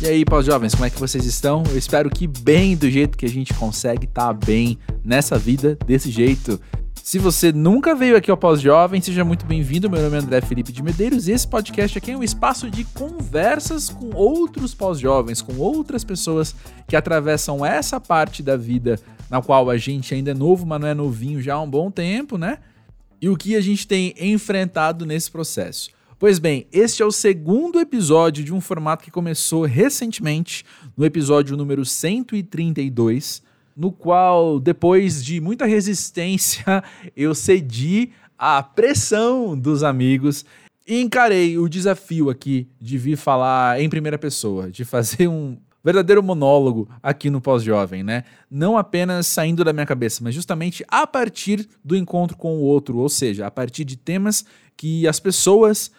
E aí, pós-jovens, como é que vocês estão? Eu espero que bem do jeito que a gente consegue estar tá bem nessa vida, desse jeito. Se você nunca veio aqui ao Pós-Jovem, seja muito bem-vindo. Meu nome é André Felipe de Medeiros e esse podcast aqui é um espaço de conversas com outros pós-jovens, com outras pessoas que atravessam essa parte da vida na qual a gente ainda é novo, mas não é novinho já há um bom tempo, né? E o que a gente tem enfrentado nesse processo. Pois bem, este é o segundo episódio de um formato que começou recentemente, no episódio número 132, no qual, depois de muita resistência, eu cedi à pressão dos amigos e encarei o desafio aqui de vir falar em primeira pessoa, de fazer um verdadeiro monólogo aqui no Pós-Jovem, né? Não apenas saindo da minha cabeça, mas justamente a partir do encontro com o outro, ou seja, a partir de temas que as pessoas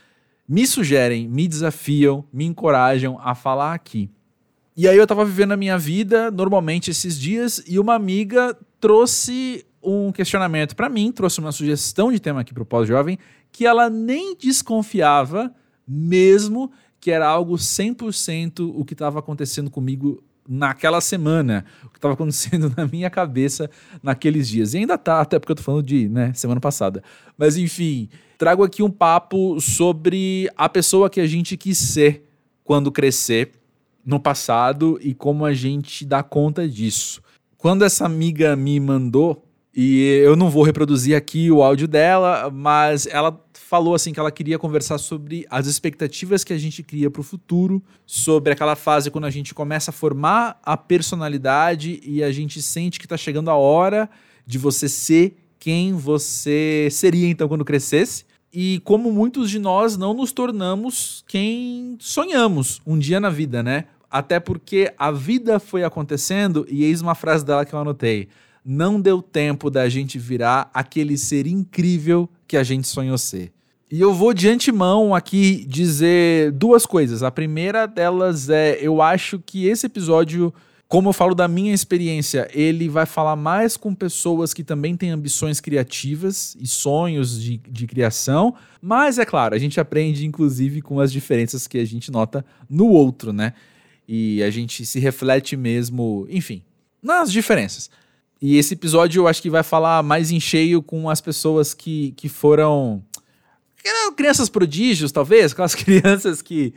me sugerem, me desafiam, me encorajam a falar aqui. E aí eu tava vivendo a minha vida normalmente esses dias e uma amiga trouxe um questionamento para mim, trouxe uma sugestão de tema aqui pro Pós-Jovem que ela nem desconfiava mesmo que era algo 100% o que estava acontecendo comigo naquela semana, o que estava acontecendo na minha cabeça naqueles dias. E ainda tá, até porque eu tô falando de, né, semana passada. Mas enfim, trago aqui um papo sobre a pessoa que a gente quis ser quando crescer no passado e como a gente dá conta disso. Quando essa amiga me mandou e eu não vou reproduzir aqui o áudio dela, mas ela falou assim que ela queria conversar sobre as expectativas que a gente cria para o futuro, sobre aquela fase quando a gente começa a formar a personalidade e a gente sente que está chegando a hora de você ser quem você seria então quando crescesse. E como muitos de nós não nos tornamos quem sonhamos um dia na vida, né? Até porque a vida foi acontecendo, e eis uma frase dela que eu anotei não deu tempo da gente virar aquele ser incrível que a gente sonhou ser. E eu vou de antemão aqui dizer duas coisas. A primeira delas é: eu acho que esse episódio, como eu falo da minha experiência, ele vai falar mais com pessoas que também têm ambições criativas e sonhos de, de criação. Mas é claro, a gente aprende inclusive com as diferenças que a gente nota no outro, né? E a gente se reflete mesmo, enfim, nas diferenças. E esse episódio eu acho que vai falar mais em cheio com as pessoas que, que foram. crianças prodígios, talvez, aquelas crianças que,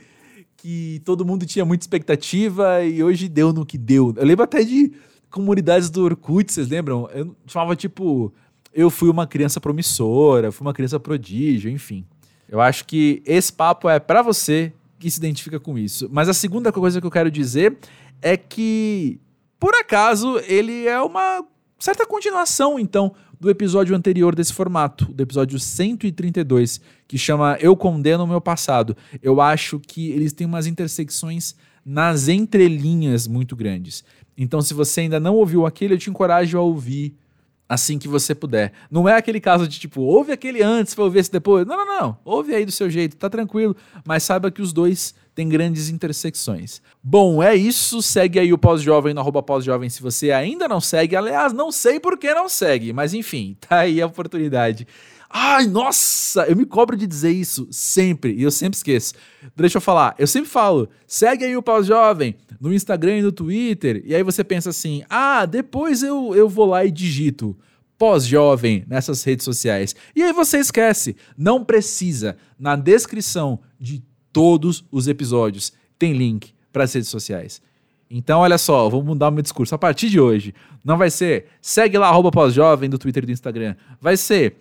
que todo mundo tinha muita expectativa e hoje deu no que deu. Eu lembro até de comunidades do Orkut, vocês lembram? Eu chamava tipo. Eu fui uma criança promissora, fui uma criança prodígio, enfim. Eu acho que esse papo é para você que se identifica com isso. Mas a segunda coisa que eu quero dizer é que, por acaso, ele é uma certa continuação, então, do episódio anterior desse formato, do episódio 132, que chama Eu Condeno o Meu Passado. Eu acho que eles têm umas intersecções nas entrelinhas muito grandes. Então, se você ainda não ouviu aquele, eu te encorajo a ouvir assim que você puder. Não é aquele caso de tipo, ouve aquele antes para ouvir esse depois. Não, não, não. Ouve aí do seu jeito, tá tranquilo, mas saiba que os dois têm grandes intersecções. Bom, é isso. Segue aí o Pós-Jovem no arroba Pós-Jovem se você ainda não segue. Aliás, não sei por que não segue, mas enfim, tá aí a oportunidade. Ai, nossa, eu me cobro de dizer isso sempre, e eu sempre esqueço. Deixa eu falar, eu sempre falo, segue aí o Pós-Jovem no Instagram e no Twitter, e aí você pensa assim, ah, depois eu, eu vou lá e digito pós-jovem nessas redes sociais. E aí você esquece, não precisa. Na descrição de todos os episódios tem link para as redes sociais. Então, olha só, vou mudar o meu discurso. A partir de hoje, não vai ser segue lá, arroba pós-jovem do Twitter e do Instagram. Vai ser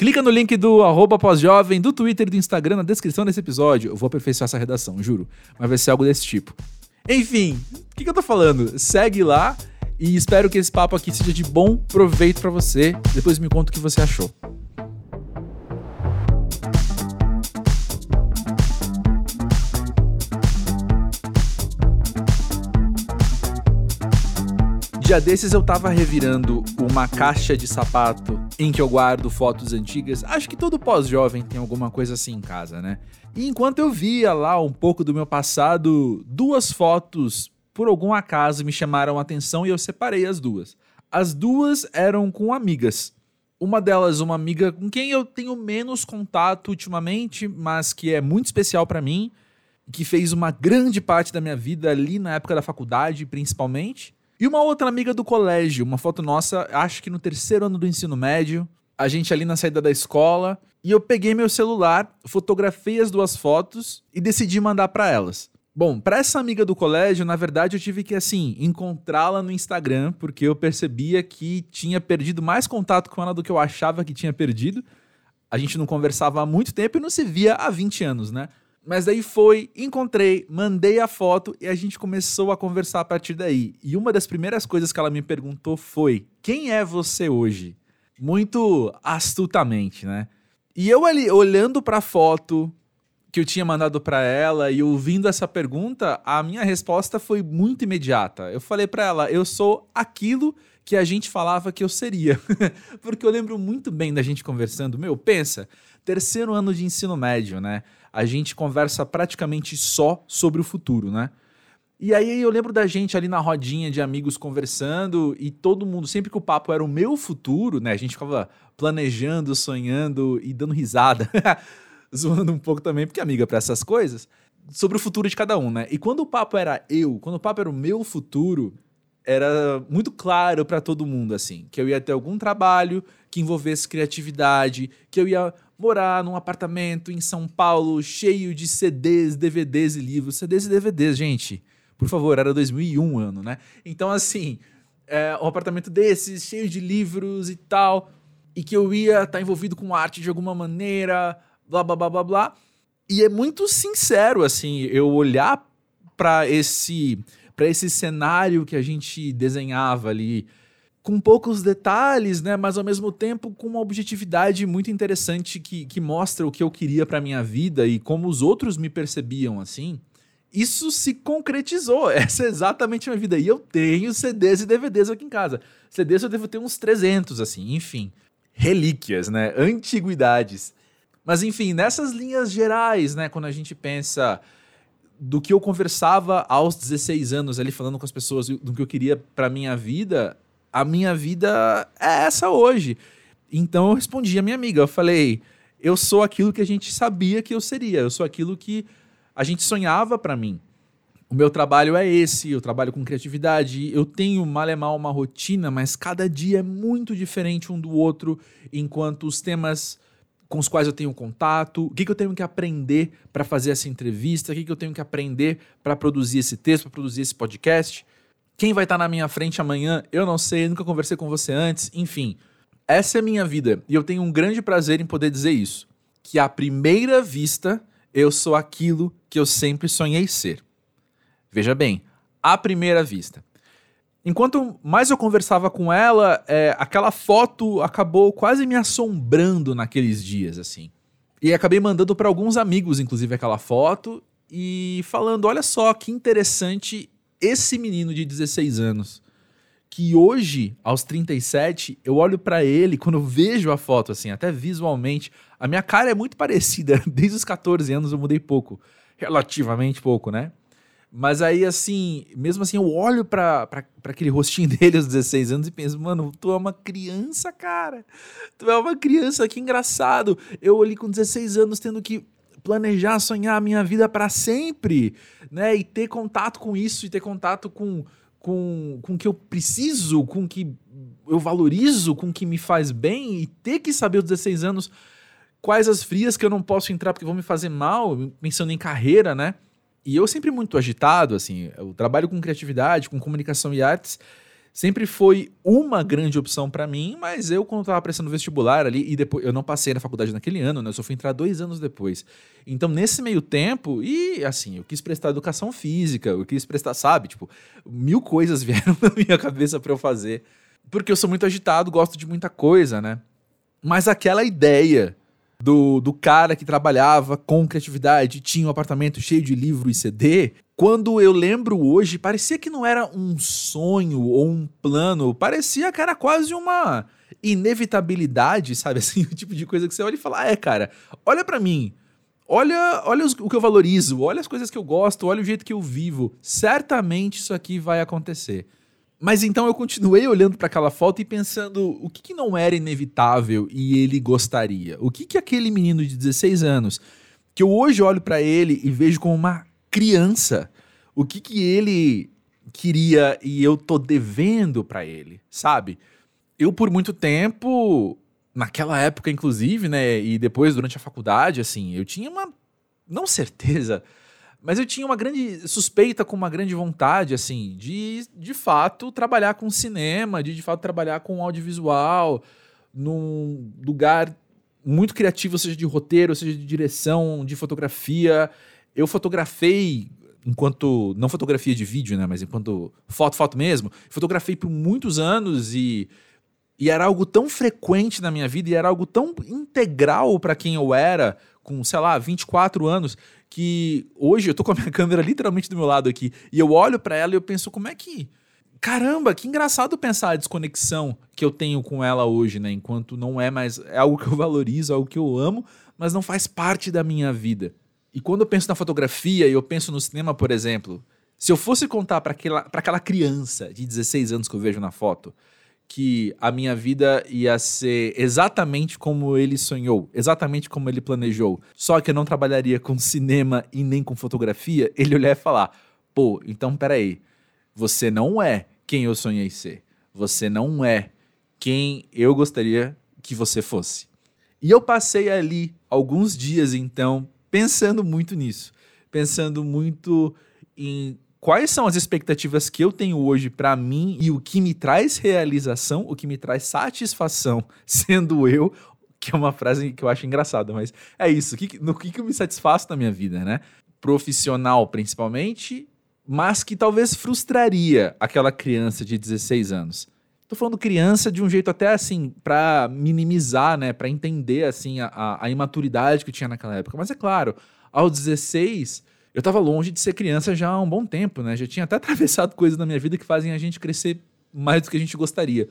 Clica no link do arroba pós-jovem, do Twitter e do Instagram na descrição desse episódio. Eu vou aperfeiçoar essa redação, juro. Mas vai ser algo desse tipo. Enfim, o que, que eu tô falando? Segue lá e espero que esse papo aqui seja de bom proveito para você. Depois me conta o que você achou. Dia desses eu tava revirando uma caixa de sapato em que eu guardo fotos antigas. Acho que todo pós-jovem tem alguma coisa assim em casa, né? E enquanto eu via lá um pouco do meu passado, duas fotos, por algum acaso, me chamaram a atenção e eu separei as duas. As duas eram com amigas. Uma delas, uma amiga com quem eu tenho menos contato ultimamente, mas que é muito especial para mim que fez uma grande parte da minha vida ali na época da faculdade, principalmente. E uma outra amiga do colégio, uma foto nossa, acho que no terceiro ano do ensino médio, a gente ali na saída da escola, e eu peguei meu celular, fotografei as duas fotos e decidi mandar para elas. Bom, para essa amiga do colégio, na verdade, eu tive que assim encontrá-la no Instagram, porque eu percebia que tinha perdido mais contato com ela do que eu achava que tinha perdido. A gente não conversava há muito tempo e não se via há 20 anos, né? Mas daí foi, encontrei, mandei a foto e a gente começou a conversar a partir daí. E uma das primeiras coisas que ela me perguntou foi: "Quem é você hoje?" Muito astutamente, né? E eu ali olhando para a foto, que eu tinha mandado para ela e ouvindo essa pergunta, a minha resposta foi muito imediata. Eu falei para ela: "Eu sou aquilo que a gente falava que eu seria". Porque eu lembro muito bem da gente conversando, meu, pensa, terceiro ano de ensino médio, né? A gente conversa praticamente só sobre o futuro, né? E aí eu lembro da gente ali na rodinha de amigos conversando e todo mundo, sempre que o papo era o meu futuro, né? A gente ficava planejando, sonhando e dando risada. zoando um pouco também, porque amiga para essas coisas, sobre o futuro de cada um, né? E quando o papo era eu, quando o papo era o meu futuro, era muito claro para todo mundo, assim, que eu ia ter algum trabalho que envolvesse criatividade, que eu ia morar num apartamento em São Paulo cheio de CDs, DVDs e livros. CDs e DVDs, gente. Por favor, era 2001 ano, né? Então, assim, é, um apartamento desses, cheio de livros e tal, e que eu ia estar tá envolvido com arte de alguma maneira, blá blá blá blá blá. E é muito sincero, assim, eu olhar para esse para esse cenário que a gente desenhava ali, com poucos detalhes, né, mas ao mesmo tempo com uma objetividade muito interessante que, que mostra o que eu queria para minha vida e como os outros me percebiam assim. Isso se concretizou. Essa é exatamente a minha vida. E eu tenho CDs e DVDs aqui em casa. CDs eu devo ter uns 300, assim, enfim. Relíquias, né? Antiguidades. Mas enfim, nessas linhas gerais, né, quando a gente pensa do que eu conversava aos 16 anos ali falando com as pessoas do que eu queria para minha vida, a minha vida é essa hoje. Então eu respondi a minha amiga, eu falei, eu sou aquilo que a gente sabia que eu seria, eu sou aquilo que a gente sonhava para mim. O meu trabalho é esse, eu trabalho com criatividade, eu tenho mal é mal uma rotina, mas cada dia é muito diferente um do outro, enquanto os temas com os quais eu tenho contato, o que, que eu tenho que aprender para fazer essa entrevista, o que, que eu tenho que aprender para produzir esse texto, para produzir esse podcast. Quem vai estar tá na minha frente amanhã, eu não sei, nunca conversei com você antes, enfim. Essa é a minha vida e eu tenho um grande prazer em poder dizer isso. Que à primeira vista, eu sou aquilo que eu sempre sonhei ser. Veja bem, à primeira vista. Enquanto mais eu conversava com ela, é, aquela foto acabou quase me assombrando naqueles dias, assim. E acabei mandando para alguns amigos, inclusive, aquela foto e falando: olha só que interessante esse menino de 16 anos. Que hoje, aos 37, eu olho para ele, quando eu vejo a foto, assim, até visualmente, a minha cara é muito parecida. Desde os 14 anos eu mudei pouco. Relativamente pouco, né? Mas aí, assim, mesmo assim, eu olho pra aquele rostinho dele aos 16 anos e penso, mano, tu é uma criança, cara. Tu é uma criança, que engraçado. Eu ali com 16 anos tendo que planejar, sonhar a minha vida para sempre, né? E ter contato com isso, e ter contato com, com, com que eu preciso, com o que eu valorizo, com o que me faz bem, e ter que saber aos 16 anos quais as frias que eu não posso entrar porque vão me fazer mal, pensando em carreira, né? E eu sempre muito agitado, assim, o trabalho com criatividade, com comunicação e artes, sempre foi uma grande opção para mim, mas eu, quando estava prestando vestibular ali, e depois eu não passei na faculdade naquele ano, né? Eu só fui entrar dois anos depois. Então, nesse meio tempo, e assim, eu quis prestar educação física, eu quis prestar, sabe? Tipo, mil coisas vieram na minha cabeça para eu fazer. Porque eu sou muito agitado, gosto de muita coisa, né? Mas aquela ideia do, do cara que trabalhava com criatividade, tinha um apartamento cheio de livro e CD. Quando eu lembro hoje, parecia que não era um sonho ou um plano, parecia que era quase uma inevitabilidade, sabe? Assim, o tipo de coisa que você olha e fala: ah, é, cara, olha para mim. Olha, olha os, o que eu valorizo, olha as coisas que eu gosto, olha o jeito que eu vivo. Certamente isso aqui vai acontecer. Mas então eu continuei olhando para aquela foto e pensando o que, que, não era inevitável e ele gostaria. O que, que aquele menino de 16 anos, que eu hoje olho para ele e vejo como uma criança. O que que ele queria e eu tô devendo para ele, sabe? Eu por muito tempo, naquela época inclusive, né, e depois durante a faculdade, assim, eu tinha uma não certeza, mas eu tinha uma grande suspeita com uma grande vontade, assim, de de fato trabalhar com cinema, de de fato trabalhar com audiovisual, num lugar muito criativo, seja de roteiro, seja de direção, de fotografia. Eu fotografei enquanto não fotografia de vídeo, né, mas enquanto foto, foto mesmo, fotografei por muitos anos e e era algo tão frequente na minha vida e era algo tão integral para quem eu era com, sei lá, 24 anos, que hoje eu tô com a minha câmera literalmente do meu lado aqui e eu olho para ela e eu penso como é que caramba, que engraçado pensar a desconexão que eu tenho com ela hoje, né? Enquanto não é mais é algo que eu valorizo, algo que eu amo, mas não faz parte da minha vida. E quando eu penso na fotografia e eu penso no cinema, por exemplo, se eu fosse contar para aquela, aquela criança de 16 anos que eu vejo na foto que a minha vida ia ser exatamente como ele sonhou, exatamente como ele planejou, só que eu não trabalharia com cinema e nem com fotografia, ele olhar e falar: pô, então peraí, você não é quem eu sonhei ser, você não é quem eu gostaria que você fosse. E eu passei ali alguns dias então pensando muito nisso, pensando muito em quais são as expectativas que eu tenho hoje para mim e o que me traz realização, o que me traz satisfação sendo eu, que é uma frase que eu acho engraçada, mas é isso, no que, que eu me satisfaço na minha vida, né? Profissional, principalmente, mas que talvez frustraria aquela criança de 16 anos. Tô falando criança de um jeito até assim, para minimizar, né? Para entender, assim, a, a imaturidade que tinha naquela época. Mas é claro, aos 16, eu tava longe de ser criança já há um bom tempo, né? Já tinha até atravessado coisas na minha vida que fazem a gente crescer mais do que a gente gostaria.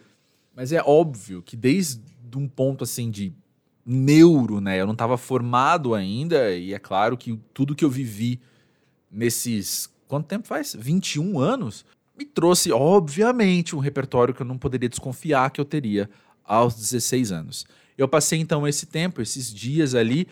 Mas é óbvio que desde um ponto assim de neuro, né? Eu não estava formado ainda, e é claro que tudo que eu vivi nesses. Quanto tempo faz? 21 anos? Me trouxe, obviamente, um repertório que eu não poderia desconfiar que eu teria aos 16 anos. Eu passei então esse tempo, esses dias ali,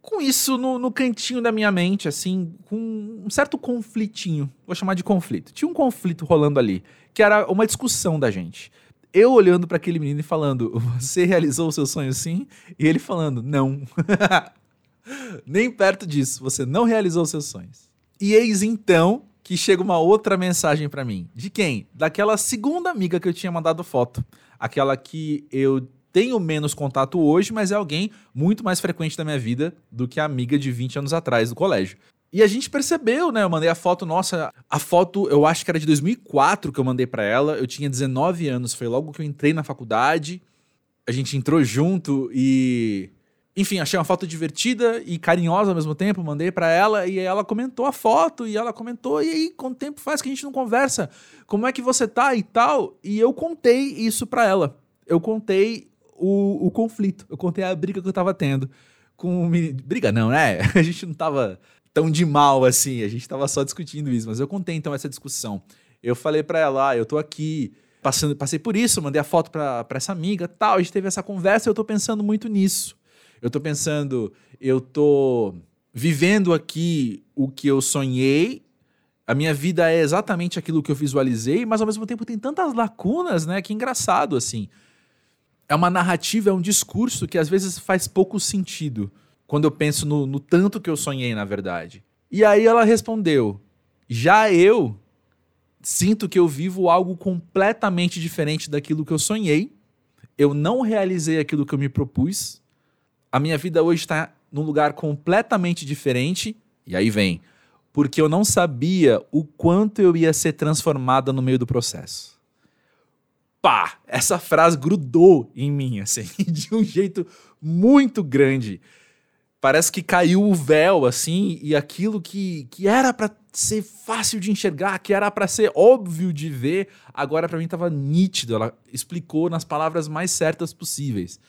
com isso no, no, cantinho da minha mente, assim, com um certo conflitinho. Vou chamar de conflito. Tinha um conflito rolando ali, que era uma discussão da gente. Eu olhando para aquele menino e falando: Você realizou o seu sonho sim? E ele falando: Não. Nem perto disso, você não realizou os seus sonhos. E eis então que chega uma outra mensagem para mim. De quem? Daquela segunda amiga que eu tinha mandado foto. Aquela que eu tenho menos contato hoje, mas é alguém muito mais frequente da minha vida do que a amiga de 20 anos atrás do colégio. E a gente percebeu, né? Eu mandei a foto, nossa, a foto eu acho que era de 2004 que eu mandei para ela. Eu tinha 19 anos, foi logo que eu entrei na faculdade. A gente entrou junto e enfim, achei uma foto divertida e carinhosa ao mesmo tempo, mandei para ela e ela comentou a foto e ela comentou: "E aí, quanto tempo faz que a gente não conversa? Como é que você tá e tal?" E eu contei isso para ela. Eu contei o, o conflito, eu contei a briga que eu tava tendo com o menino. Briga não, né? A gente não tava tão de mal assim, a gente tava só discutindo isso, mas eu contei então essa discussão. Eu falei para ela: ah, "Eu tô aqui passando, passei por isso, mandei a foto para essa amiga, tal, a gente teve essa conversa, eu tô pensando muito nisso." Eu tô pensando, eu tô vivendo aqui o que eu sonhei. A minha vida é exatamente aquilo que eu visualizei, mas ao mesmo tempo tem tantas lacunas, né? Que engraçado, assim. É uma narrativa, é um discurso que às vezes faz pouco sentido quando eu penso no, no tanto que eu sonhei, na verdade. E aí ela respondeu: já eu sinto que eu vivo algo completamente diferente daquilo que eu sonhei. Eu não realizei aquilo que eu me propus a minha vida hoje está num lugar completamente diferente. E aí vem, porque eu não sabia o quanto eu ia ser transformada no meio do processo. Pá! Essa frase grudou em mim, assim, de um jeito muito grande. Parece que caiu o véu, assim, e aquilo que, que era para ser fácil de enxergar, que era para ser óbvio de ver, agora para mim estava nítido. Ela explicou nas palavras mais certas possíveis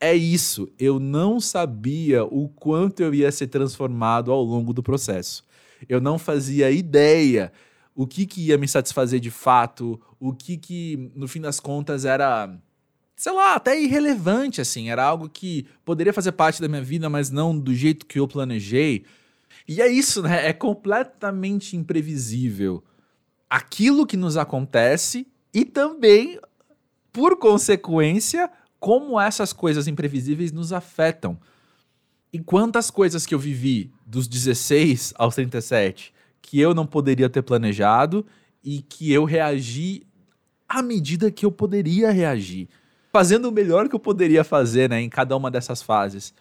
é isso. Eu não sabia o quanto eu ia ser transformado ao longo do processo. Eu não fazia ideia o que, que ia me satisfazer de fato, o que, que no fim das contas era, sei lá, até irrelevante, assim. Era algo que poderia fazer parte da minha vida, mas não do jeito que eu planejei. E é isso, né? É completamente imprevisível aquilo que nos acontece e também, por consequência, como essas coisas imprevisíveis nos afetam. E quantas coisas que eu vivi dos 16 aos 37 que eu não poderia ter planejado e que eu reagi à medida que eu poderia reagir, fazendo o melhor que eu poderia fazer, né, em cada uma dessas fases,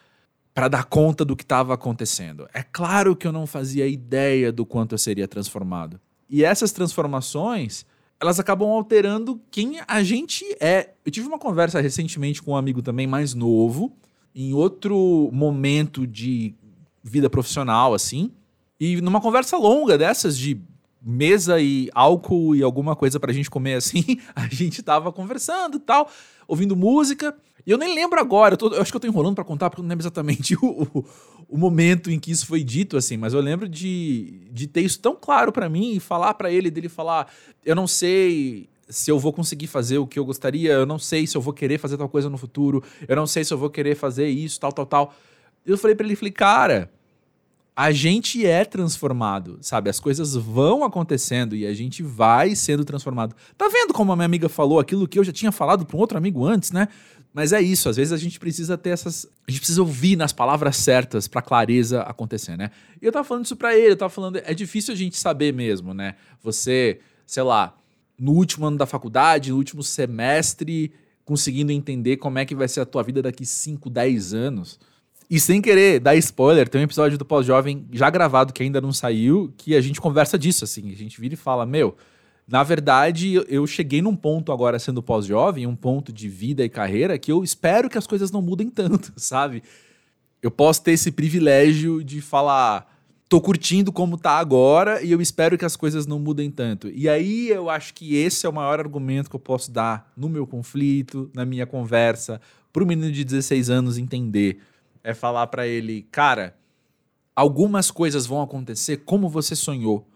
para dar conta do que estava acontecendo. É claro que eu não fazia ideia do quanto eu seria transformado. E essas transformações, elas acabam alterando quem a gente é. Eu tive uma conversa recentemente com um amigo também mais novo, em outro momento de vida profissional, assim. E numa conversa longa dessas, de mesa e álcool e alguma coisa pra gente comer assim, a gente tava conversando e tal, ouvindo música. E eu nem lembro agora, eu, tô, eu acho que eu tô enrolando para contar, porque eu não lembro exatamente o, o, o, momento em que isso foi dito, assim, mas eu lembro de, de ter isso tão claro para mim e falar para ele, dele falar: eu não sei se eu vou conseguir fazer o que eu gostaria, eu não sei se eu vou querer fazer tal coisa no futuro, eu não sei se eu vou querer fazer isso, tal, tal, tal. Eu falei para ele, falei, cara, a gente é transformado, sabe? As coisas vão acontecendo e a gente vai sendo transformado. Tá vendo como a minha amiga falou aquilo que eu já tinha falado para um outro amigo antes, né? Mas é isso, às vezes a gente precisa ter essas. A gente precisa ouvir nas palavras certas pra clareza acontecer, né? E eu tava falando isso pra ele, eu tava falando. É difícil a gente saber mesmo, né? Você, sei lá, no último ano da faculdade, no último semestre, conseguindo entender como é que vai ser a tua vida daqui 5, 10 anos. E sem querer dar spoiler, tem um episódio do Pós-Jovem já gravado que ainda não saiu, que a gente conversa disso, assim. A gente vira e fala: Meu, na verdade, eu cheguei num ponto agora sendo pós-jovem, um ponto de vida e carreira, que eu espero que as coisas não mudem tanto, sabe? Eu posso ter esse privilégio de falar tô curtindo como tá agora e eu espero que as coisas não mudem tanto. E aí eu acho que esse é o maior argumento que eu posso dar no meu conflito, na minha conversa, para o menino de 16 anos entender. É falar para ele, cara, algumas coisas vão acontecer como você sonhou,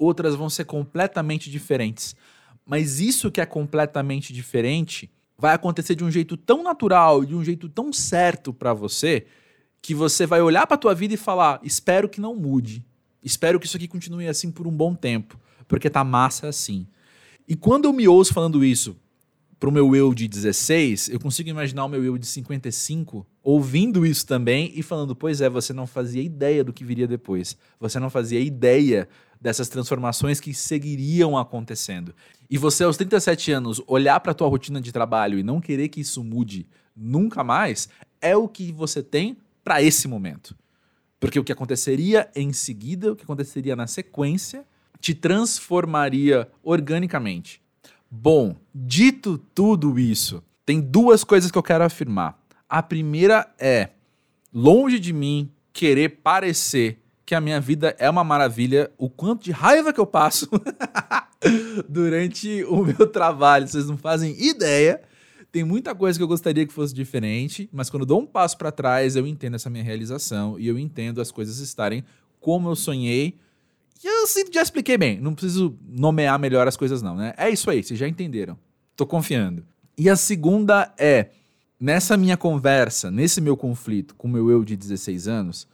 outras vão ser completamente diferentes. Mas isso que é completamente diferente vai acontecer de um jeito tão natural, de um jeito tão certo para você, que você vai olhar para tua vida e falar: espero que não mude. Espero que isso aqui continue assim por um bom tempo, porque tá massa assim. E quando eu me ouço falando isso pro meu eu de 16, eu consigo imaginar o meu eu de 55 ouvindo isso também e falando: "Pois é, você não fazia ideia do que viria depois. Você não fazia ideia dessas transformações que seguiriam acontecendo. E você aos 37 anos olhar para tua rotina de trabalho e não querer que isso mude nunca mais, é o que você tem para esse momento. Porque o que aconteceria em seguida, o que aconteceria na sequência, te transformaria organicamente. Bom, dito tudo isso, tem duas coisas que eu quero afirmar. A primeira é: longe de mim querer parecer que a minha vida é uma maravilha, o quanto de raiva que eu passo durante o meu trabalho, vocês não fazem ideia. Tem muita coisa que eu gostaria que fosse diferente, mas quando dou um passo para trás, eu entendo essa minha realização e eu entendo as coisas estarem como eu sonhei. E eu já expliquei bem, não preciso nomear melhor as coisas não, né? É isso aí, vocês já entenderam. Tô confiando. E a segunda é, nessa minha conversa, nesse meu conflito com o meu eu de 16 anos,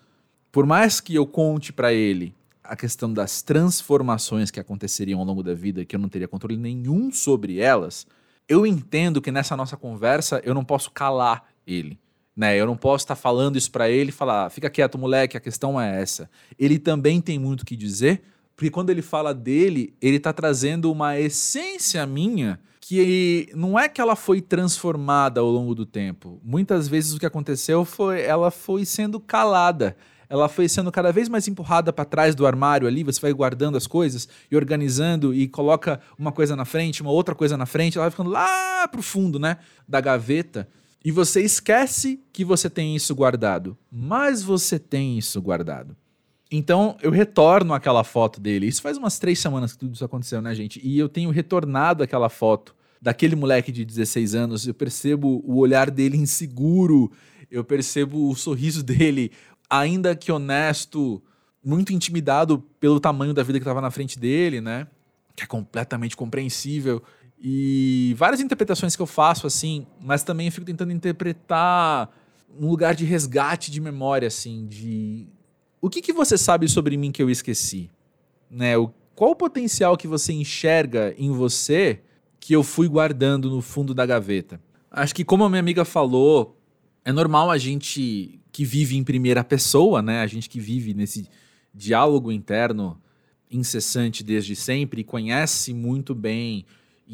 por mais que eu conte para ele a questão das transformações que aconteceriam ao longo da vida, que eu não teria controle nenhum sobre elas, eu entendo que nessa nossa conversa eu não posso calar ele. Né? Eu não posso estar falando isso para ele e falar, fica quieto, moleque, a questão é essa. Ele também tem muito o que dizer, porque quando ele fala dele, ele está trazendo uma essência minha que não é que ela foi transformada ao longo do tempo. Muitas vezes o que aconteceu foi ela foi sendo calada ela foi sendo cada vez mais empurrada para trás do armário ali, você vai guardando as coisas e organizando e coloca uma coisa na frente, uma outra coisa na frente, ela vai ficando lá pro fundo, né, da gaveta, e você esquece que você tem isso guardado, mas você tem isso guardado. Então eu retorno aquela foto dele. Isso faz umas três semanas que tudo isso aconteceu, né, gente? E eu tenho retornado aquela foto daquele moleque de 16 anos. Eu percebo o olhar dele inseguro, eu percebo o sorriso dele ainda que honesto, muito intimidado pelo tamanho da vida que estava na frente dele, né? Que é completamente compreensível. E várias interpretações que eu faço, assim, mas também eu fico tentando interpretar um lugar de resgate de memória, assim, de o que, que você sabe sobre mim que eu esqueci? Né? O, qual o potencial que você enxerga em você que eu fui guardando no fundo da gaveta? Acho que como a minha amiga falou, é normal a gente que vive em primeira pessoa, né? A gente que vive nesse diálogo interno incessante desde sempre conhece muito bem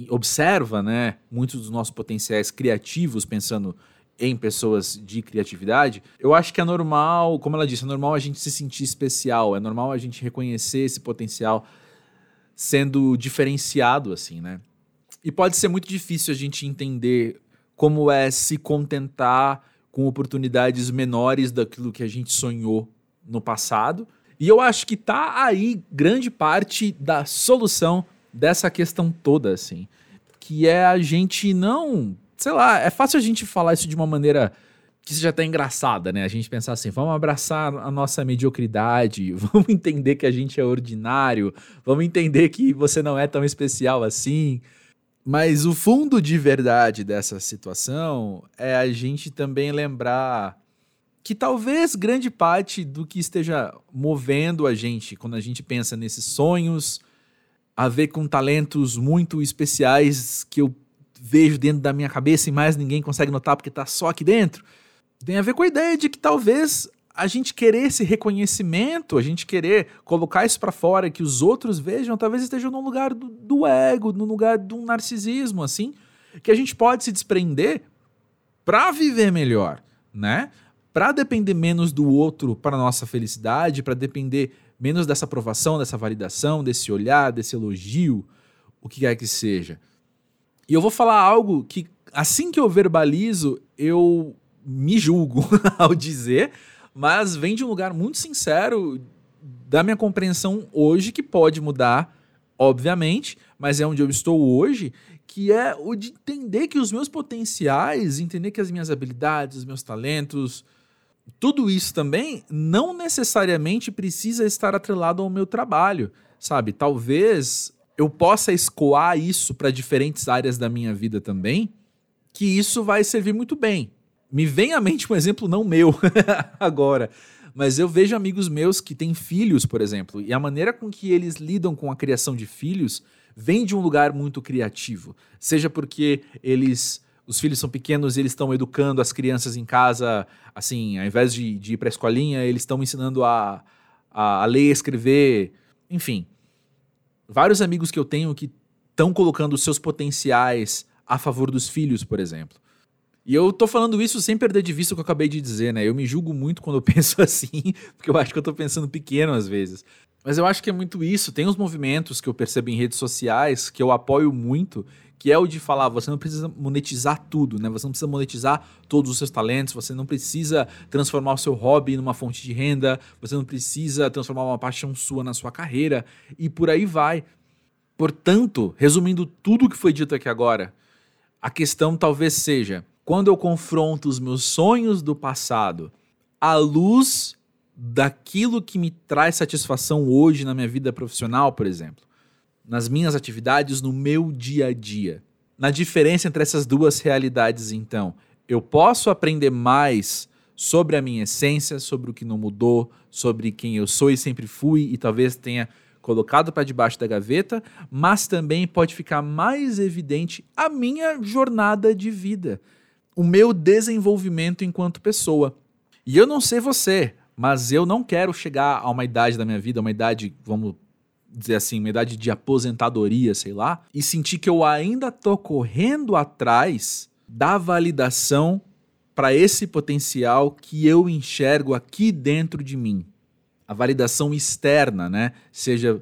observa, né, muitos dos nossos potenciais criativos pensando em pessoas de criatividade, eu acho que é normal, como ela disse, é normal a gente se sentir especial, é normal a gente reconhecer esse potencial sendo diferenciado assim, né? E pode ser muito difícil a gente entender como é se contentar com oportunidades menores daquilo que a gente sonhou no passado. E eu acho que tá aí grande parte da solução dessa questão toda, assim. Que é a gente não. Sei lá, é fácil a gente falar isso de uma maneira que seja até engraçada, né? A gente pensar assim, vamos abraçar a nossa mediocridade, vamos entender que a gente é ordinário, vamos entender que você não é tão especial assim. Mas o fundo de verdade dessa situação é a gente também lembrar que talvez grande parte do que esteja movendo a gente quando a gente pensa nesses sonhos, a ver com talentos muito especiais que eu vejo dentro da minha cabeça e mais ninguém consegue notar porque está só aqui dentro, tem a ver com a ideia de que talvez a gente querer esse reconhecimento, a gente querer colocar isso para fora, que os outros vejam, talvez esteja no lugar do, do ego, no lugar do narcisismo, assim, que a gente pode se desprender para viver melhor, né? Para depender menos do outro para nossa felicidade, para depender menos dessa aprovação, dessa validação, desse olhar, desse elogio, o que quer que seja. E eu vou falar algo que assim que eu verbalizo, eu me julgo ao dizer, mas vem de um lugar muito sincero da minha compreensão hoje, que pode mudar, obviamente, mas é onde eu estou hoje, que é o de entender que os meus potenciais, entender que as minhas habilidades, os meus talentos, tudo isso também não necessariamente precisa estar atrelado ao meu trabalho, sabe? Talvez eu possa escoar isso para diferentes áreas da minha vida também, que isso vai servir muito bem me vem à mente um exemplo não meu agora, mas eu vejo amigos meus que têm filhos, por exemplo, e a maneira com que eles lidam com a criação de filhos vem de um lugar muito criativo. Seja porque eles os filhos são pequenos e eles estão educando as crianças em casa, assim, ao invés de, de ir para a escolinha, eles estão ensinando a, a, a ler escrever, enfim. Vários amigos que eu tenho que estão colocando seus potenciais a favor dos filhos, por exemplo. E eu tô falando isso sem perder de vista o que eu acabei de dizer, né? Eu me julgo muito quando eu penso assim, porque eu acho que eu tô pensando pequeno às vezes. Mas eu acho que é muito isso. Tem uns movimentos que eu percebo em redes sociais que eu apoio muito, que é o de falar, você não precisa monetizar tudo, né? Você não precisa monetizar todos os seus talentos, você não precisa transformar o seu hobby numa fonte de renda, você não precisa transformar uma paixão sua na sua carreira e por aí vai. Portanto, resumindo tudo o que foi dito aqui agora, a questão talvez seja quando eu confronto os meus sonhos do passado à luz daquilo que me traz satisfação hoje na minha vida profissional, por exemplo, nas minhas atividades, no meu dia a dia. Na diferença entre essas duas realidades, então, eu posso aprender mais sobre a minha essência, sobre o que não mudou, sobre quem eu sou e sempre fui e talvez tenha colocado para debaixo da gaveta, mas também pode ficar mais evidente a minha jornada de vida o meu desenvolvimento enquanto pessoa. E eu não sei você, mas eu não quero chegar a uma idade da minha vida, uma idade, vamos dizer assim, uma idade de aposentadoria, sei lá, e sentir que eu ainda tô correndo atrás da validação para esse potencial que eu enxergo aqui dentro de mim. A validação externa, né? Seja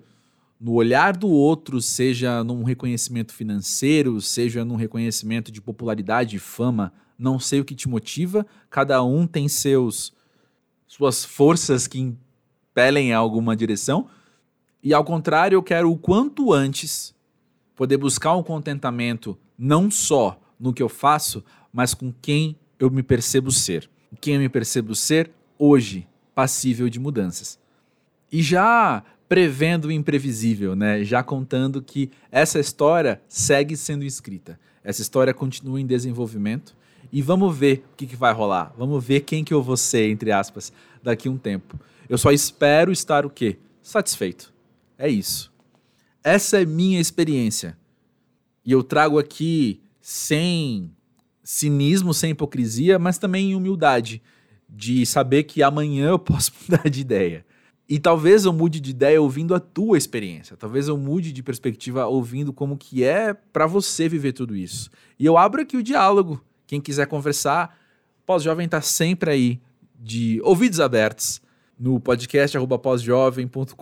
no olhar do outro, seja num reconhecimento financeiro, seja num reconhecimento de popularidade fama, não sei o que te motiva, cada um tem seus suas forças que impelem a alguma direção. E ao contrário, eu quero o quanto antes poder buscar um contentamento não só no que eu faço, mas com quem eu me percebo ser. Quem eu me percebo ser hoje, passível de mudanças. E já prevendo o imprevisível, né? Já contando que essa história segue sendo escrita. Essa história continua em desenvolvimento e vamos ver o que, que vai rolar. Vamos ver quem que eu vou ser, entre aspas, daqui a um tempo. Eu só espero estar o quê? Satisfeito. É isso. Essa é minha experiência. E eu trago aqui sem cinismo, sem hipocrisia, mas também em humildade, de saber que amanhã eu posso mudar de ideia. E talvez eu mude de ideia ouvindo a tua experiência. Talvez eu mude de perspectiva ouvindo como que é para você viver tudo isso. E eu abro aqui o diálogo. Quem quiser conversar, Pós-Jovem está sempre aí de ouvidos abertos no podcast pósjovem.com.br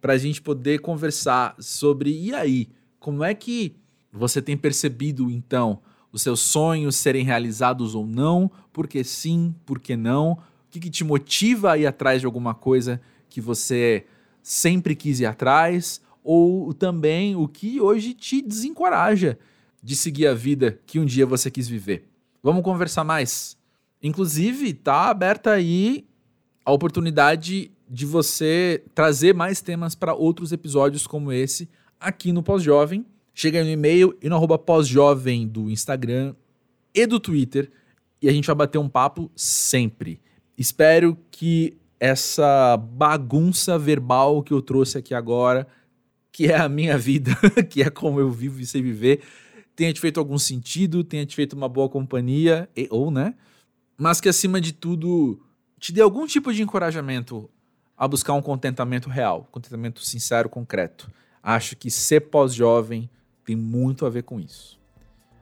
para a gente poder conversar sobre e aí, como é que você tem percebido então os seus sonhos serem realizados ou não? Por que sim, por que não? que, que te motiva a ir atrás de alguma coisa que você sempre quis ir atrás, ou também o que hoje te desencoraja de seguir a vida que um dia você quis viver. Vamos conversar mais. Inclusive, tá aberta aí a oportunidade de você trazer mais temas para outros episódios como esse aqui no Pós-Jovem. Chega aí no e-mail e no arroba pós-jovem do Instagram e do Twitter e a gente vai bater um papo sempre. Espero que essa bagunça verbal que eu trouxe aqui agora, que é a minha vida, que é como eu vivo e sei viver, tenha te feito algum sentido, tenha te feito uma boa companhia, e, ou, né? Mas que acima de tudo te dê algum tipo de encorajamento a buscar um contentamento real, contentamento sincero, concreto. Acho que ser pós-jovem tem muito a ver com isso.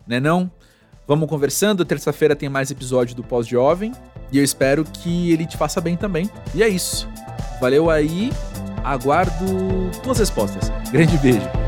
Né não? Vamos conversando, terça-feira tem mais episódio do Pós-Jovem. E eu espero que ele te faça bem também. E é isso. Valeu aí. Aguardo tuas respostas. Grande beijo.